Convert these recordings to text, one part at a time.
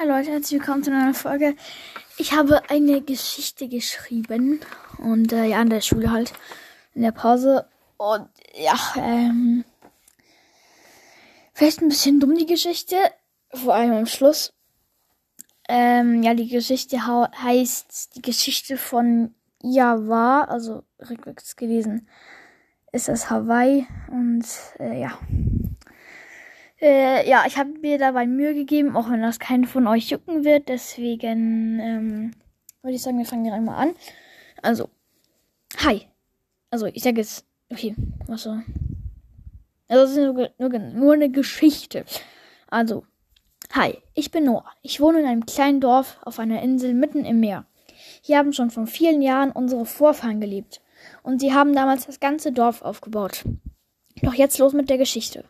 Hi Leute, herzlich willkommen zu einer Folge. Ich habe eine Geschichte geschrieben und äh, ja, an der Schule halt, in der Pause. Und ja, ähm, vielleicht ein bisschen dumm die Geschichte, vor allem am Schluss. Ähm, ja, die Geschichte heißt die Geschichte von Java, also rückwärts gelesen ist das Hawaii und äh, ja. Äh, ja, ich habe mir dabei Mühe gegeben, auch wenn das keinen von euch jucken wird. Deswegen ähm, würde ich sagen, wir fangen direkt mal an. Also, hi. Also, ich sage jetzt, okay, was so. Also, es ist nur, nur, nur eine Geschichte. Also, hi, ich bin Noah. Ich wohne in einem kleinen Dorf auf einer Insel mitten im Meer. Hier haben schon vor vielen Jahren unsere Vorfahren gelebt. Und sie haben damals das ganze Dorf aufgebaut. Doch jetzt los mit der Geschichte.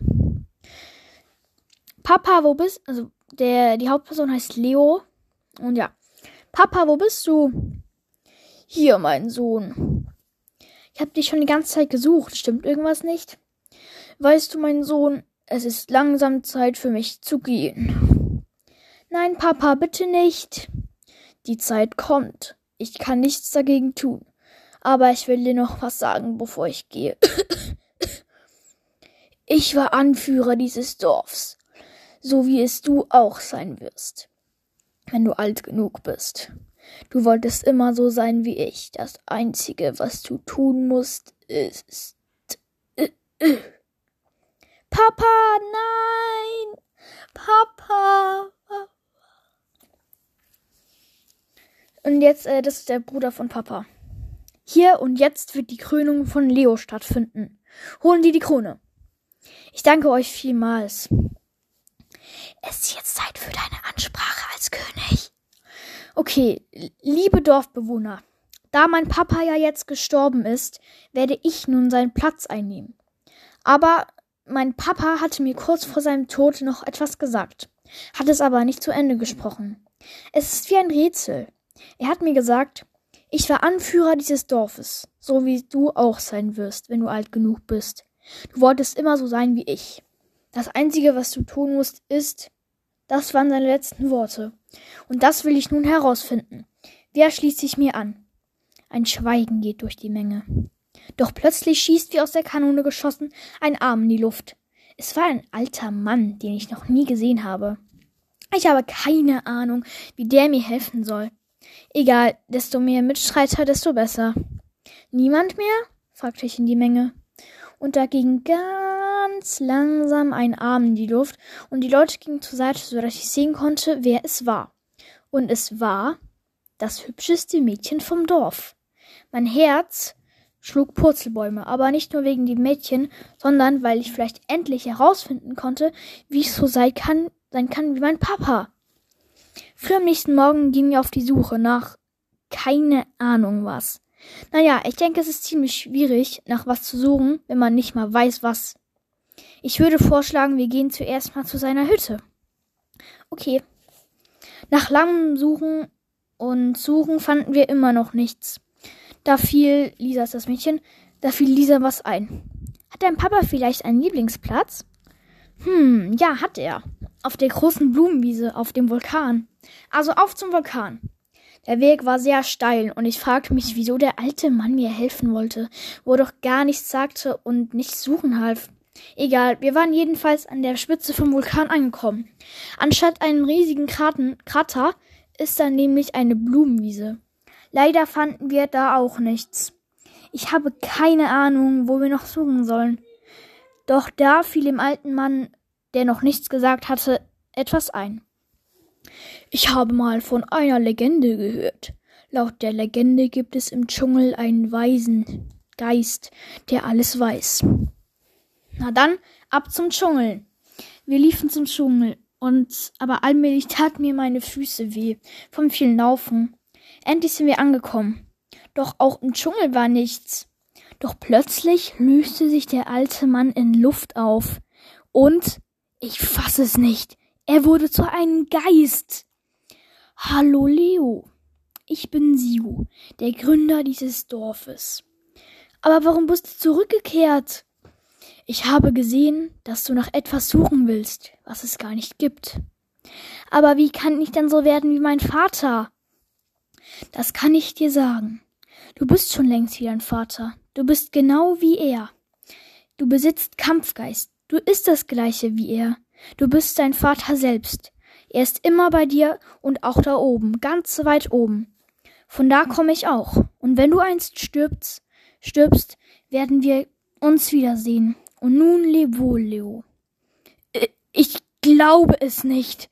Papa, wo bist du? Also, der, die Hauptperson heißt Leo. Und ja. Papa, wo bist du? Hier, mein Sohn. Ich habe dich schon die ganze Zeit gesucht. Stimmt irgendwas nicht? Weißt du, mein Sohn, es ist langsam Zeit für mich zu gehen. Nein, Papa, bitte nicht. Die Zeit kommt. Ich kann nichts dagegen tun. Aber ich will dir noch was sagen, bevor ich gehe. Ich war Anführer dieses Dorfs so wie es du auch sein wirst, wenn du alt genug bist. Du wolltest immer so sein wie ich. Das Einzige, was du tun musst, ist. Papa, nein! Papa! Und jetzt, äh, das ist der Bruder von Papa. Hier und jetzt wird die Krönung von Leo stattfinden. Holen die die Krone. Ich danke euch vielmals. Es ist jetzt Zeit für deine Ansprache als König. Okay, liebe Dorfbewohner, da mein Papa ja jetzt gestorben ist, werde ich nun seinen Platz einnehmen. Aber mein Papa hatte mir kurz vor seinem Tod noch etwas gesagt, hat es aber nicht zu Ende gesprochen. Es ist wie ein Rätsel. Er hat mir gesagt, ich war Anführer dieses Dorfes, so wie du auch sein wirst, wenn du alt genug bist. Du wolltest immer so sein wie ich. Das Einzige, was du tun musst, ist. Das waren seine letzten Worte. Und das will ich nun herausfinden. Wer schließt sich mir an? Ein Schweigen geht durch die Menge. Doch plötzlich schießt wie aus der Kanone geschossen ein Arm in die Luft. Es war ein alter Mann, den ich noch nie gesehen habe. Ich habe keine Ahnung, wie der mir helfen soll. Egal, desto mehr Mitstreiter, desto besser. Niemand mehr? fragte ich in die Menge. Und da ging ganz langsam ein Arm in die Luft und die Leute gingen zur Seite, sodass ich sehen konnte, wer es war. Und es war das hübscheste Mädchen vom Dorf. Mein Herz schlug Purzelbäume, aber nicht nur wegen dem Mädchen, sondern weil ich vielleicht endlich herausfinden konnte, wie ich so sein kann, sein kann wie mein Papa. Früh am nächsten Morgen gingen wir auf die Suche nach keine Ahnung was. Naja, ich denke, es ist ziemlich schwierig, nach was zu suchen, wenn man nicht mal weiß, was. Ich würde vorschlagen, wir gehen zuerst mal zu seiner Hütte. Okay. Nach langem Suchen und Suchen fanden wir immer noch nichts. Da fiel, Lisa ist das Mädchen, da fiel Lisa was ein. Hat dein Papa vielleicht einen Lieblingsplatz? Hm, ja, hat er. Auf der großen Blumenwiese, auf dem Vulkan. Also auf zum Vulkan. Der Weg war sehr steil und ich fragte mich, wieso der alte Mann mir helfen wollte, wo er doch gar nichts sagte und nichts suchen half. Egal, wir waren jedenfalls an der Spitze vom Vulkan angekommen. Anstatt einen riesigen Kraten, Krater ist da nämlich eine Blumenwiese. Leider fanden wir da auch nichts. Ich habe keine Ahnung, wo wir noch suchen sollen. Doch da fiel dem alten Mann, der noch nichts gesagt hatte, etwas ein. Ich habe mal von einer Legende gehört. Laut der Legende gibt es im Dschungel einen weisen Geist, der alles weiß. Na dann, ab zum Dschungel. Wir liefen zum Dschungel, und aber allmählich taten mir meine Füße weh vom vielen Laufen. Endlich sind wir angekommen. Doch auch im Dschungel war nichts. Doch plötzlich löste sich der alte Mann in Luft auf. Und ich fass es nicht. Er wurde zu einem Geist. Hallo Leo. Ich bin Siu, der Gründer dieses Dorfes. Aber warum bist du zurückgekehrt? Ich habe gesehen, dass du nach etwas suchen willst, was es gar nicht gibt. Aber wie kann ich denn so werden wie mein Vater? Das kann ich dir sagen. Du bist schon längst wie dein Vater. Du bist genau wie er. Du besitzt Kampfgeist. Du isst das gleiche wie er. Du bist dein Vater selbst. Er ist immer bei dir und auch da oben, ganz weit oben. Von da komme ich auch. Und wenn du einst stirbst, stirbst, werden wir uns wiedersehen. Und nun leb wohl, Leo. Äh, ich glaube es nicht.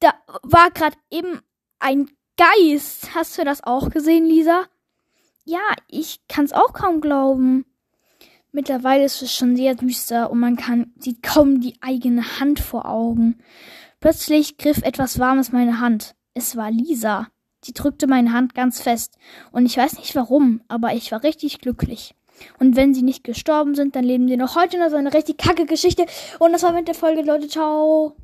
Da war gerade eben ein Geist. Hast du das auch gesehen, Lisa? Ja, ich kann's auch kaum glauben. Mittlerweile ist es schon sehr düster und man kann, sieht kaum die eigene Hand vor Augen. Plötzlich griff etwas Warmes meine Hand. Es war Lisa. Sie drückte meine Hand ganz fest. Und ich weiß nicht warum, aber ich war richtig glücklich. Und wenn sie nicht gestorben sind, dann leben sie noch heute noch so eine richtig kacke Geschichte. Und das war mit der Folge, Leute. Ciao.